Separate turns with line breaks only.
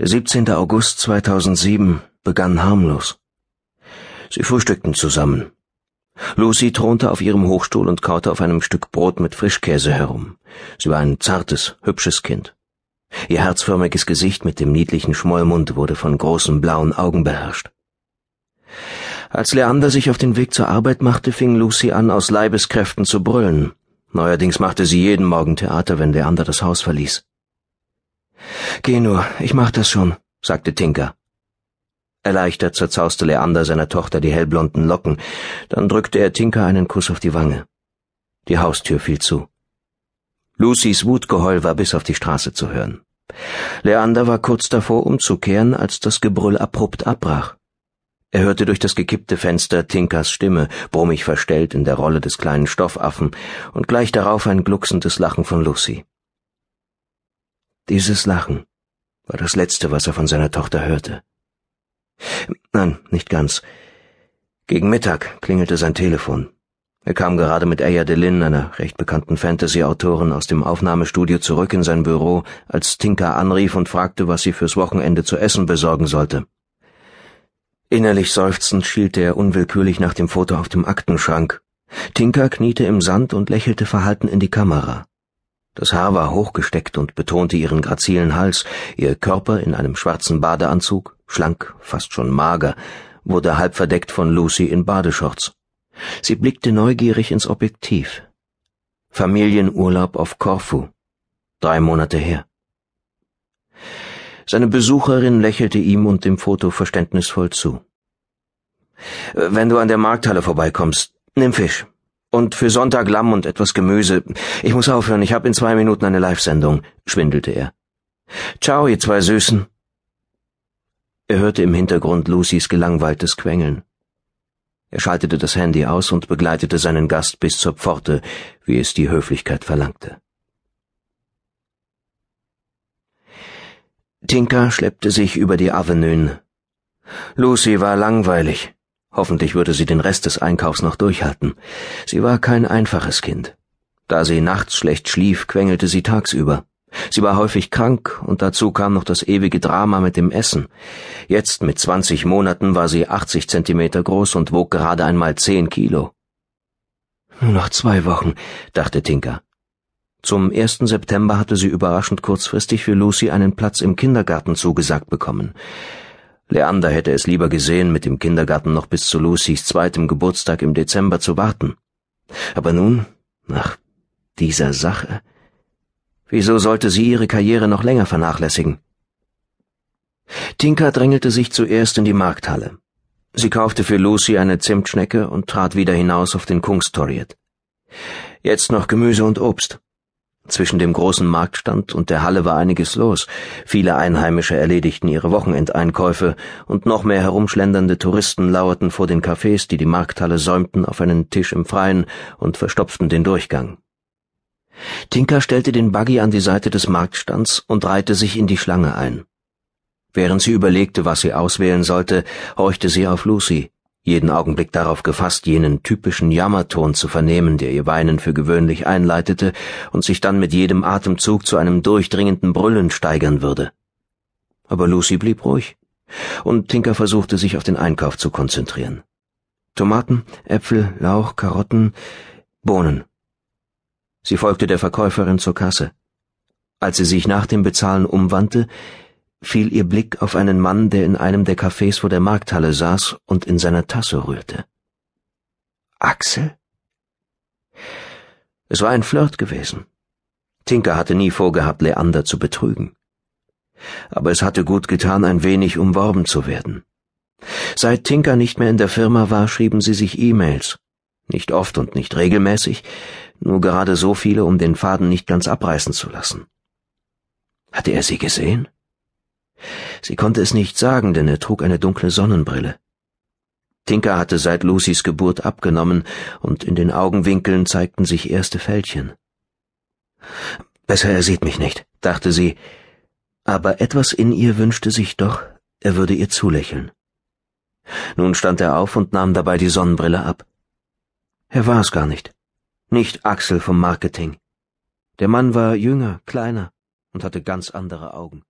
Der 17. August 2007 begann harmlos. Sie frühstückten zusammen. Lucy thronte auf ihrem Hochstuhl und kaute auf einem Stück Brot mit Frischkäse herum. Sie war ein zartes, hübsches Kind. Ihr herzförmiges Gesicht mit dem niedlichen Schmollmund wurde von großen blauen Augen beherrscht. Als Leander sich auf den Weg zur Arbeit machte, fing Lucy an, aus Leibeskräften zu brüllen. Neuerdings machte sie jeden Morgen Theater, wenn Leander das Haus verließ. Geh nur, ich mach das schon, sagte Tinker. Erleichtert zerzauste Leander seiner Tochter die hellblonden Locken, dann drückte er Tinker einen Kuss auf die Wange. Die Haustür fiel zu. Lucys Wutgeheul war bis auf die Straße zu hören. Leander war kurz davor umzukehren, als das Gebrüll abrupt abbrach. Er hörte durch das gekippte Fenster Tinkers Stimme, brummig verstellt in der Rolle des kleinen Stoffaffen, und gleich darauf ein glucksendes Lachen von Lucy. Dieses Lachen war das Letzte, was er von seiner Tochter hörte. Nein, nicht ganz. Gegen Mittag klingelte sein Telefon. Er kam gerade mit Aya Delin, einer recht bekannten Fantasy-Autorin, aus dem Aufnahmestudio zurück in sein Büro, als Tinka anrief und fragte, was sie fürs Wochenende zu essen besorgen sollte. Innerlich seufzend schielte er unwillkürlich nach dem Foto auf dem Aktenschrank. Tinka kniete im Sand und lächelte verhalten in die Kamera. Das Haar war hochgesteckt und betonte ihren grazilen Hals, ihr Körper in einem schwarzen Badeanzug, schlank, fast schon mager, wurde halb verdeckt von Lucy in Badeshorts. Sie blickte neugierig ins Objektiv. Familienurlaub auf Korfu. Drei Monate her. Seine Besucherin lächelte ihm und dem Foto verständnisvoll zu. Wenn du an der Markthalle vorbeikommst, nimm Fisch, und für Sonntag Lamm und etwas Gemüse. Ich muss aufhören, ich habe in zwei Minuten eine Live-Sendung, schwindelte er. Ciao, ihr zwei Süßen. Er hörte im Hintergrund Lucys gelangweiltes Quengeln. Er schaltete das Handy aus und begleitete seinen Gast bis zur Pforte, wie es die Höflichkeit verlangte. Tinka schleppte sich über die Avenuen. Lucy war langweilig. Hoffentlich würde sie den Rest des Einkaufs noch durchhalten. Sie war kein einfaches Kind. Da sie nachts schlecht schlief, quengelte sie tagsüber. Sie war häufig krank, und dazu kam noch das ewige Drama mit dem Essen. Jetzt mit zwanzig Monaten war sie achtzig Zentimeter groß und wog gerade einmal zehn Kilo. Nur noch zwei Wochen, dachte Tinker. Zum ersten September hatte sie überraschend kurzfristig für Lucy einen Platz im Kindergarten zugesagt bekommen. Leander hätte es lieber gesehen, mit dem Kindergarten noch bis zu Lucys zweitem Geburtstag im Dezember zu warten. Aber nun, nach dieser Sache, wieso sollte sie ihre Karriere noch länger vernachlässigen? Tinka drängelte sich zuerst in die Markthalle. Sie kaufte für Lucy eine Zimtschnecke und trat wieder hinaus auf den Kungstoriet. Jetzt noch Gemüse und Obst. Zwischen dem großen Marktstand und der Halle war einiges los. Viele Einheimische erledigten ihre Wochenendeinkäufe und noch mehr herumschlendernde Touristen lauerten vor den Cafés, die die Markthalle säumten, auf einen Tisch im Freien und verstopften den Durchgang. Tinka stellte den Buggy an die Seite des Marktstands und reihte sich in die Schlange ein. Während sie überlegte, was sie auswählen sollte, horchte sie auf Lucy jeden Augenblick darauf gefasst, jenen typischen Jammerton zu vernehmen, der ihr Weinen für gewöhnlich einleitete und sich dann mit jedem Atemzug zu einem durchdringenden Brüllen steigern würde. Aber Lucy blieb ruhig, und Tinker versuchte sich auf den Einkauf zu konzentrieren. Tomaten, Äpfel, Lauch, Karotten, Bohnen. Sie folgte der Verkäuferin zur Kasse. Als sie sich nach dem Bezahlen umwandte, fiel ihr Blick auf einen Mann, der in einem der Cafés vor der Markthalle saß und in seiner Tasse rührte. Axel? Es war ein Flirt gewesen. Tinker hatte nie vorgehabt, Leander zu betrügen. Aber es hatte gut getan, ein wenig umworben zu werden. Seit Tinker nicht mehr in der Firma war, schrieben sie sich E-Mails. Nicht oft und nicht regelmäßig, nur gerade so viele, um den Faden nicht ganz abreißen zu lassen. Hatte er sie gesehen? Sie konnte es nicht sagen, denn er trug eine dunkle Sonnenbrille. Tinker hatte seit Lucys Geburt abgenommen, und in den Augenwinkeln zeigten sich erste Fältchen. Besser er sieht mich nicht, dachte sie, aber etwas in ihr wünschte sich doch, er würde ihr zulächeln. Nun stand er auf und nahm dabei die Sonnenbrille ab. Er war es gar nicht. Nicht Axel vom Marketing. Der Mann war jünger, kleiner und hatte ganz andere Augen.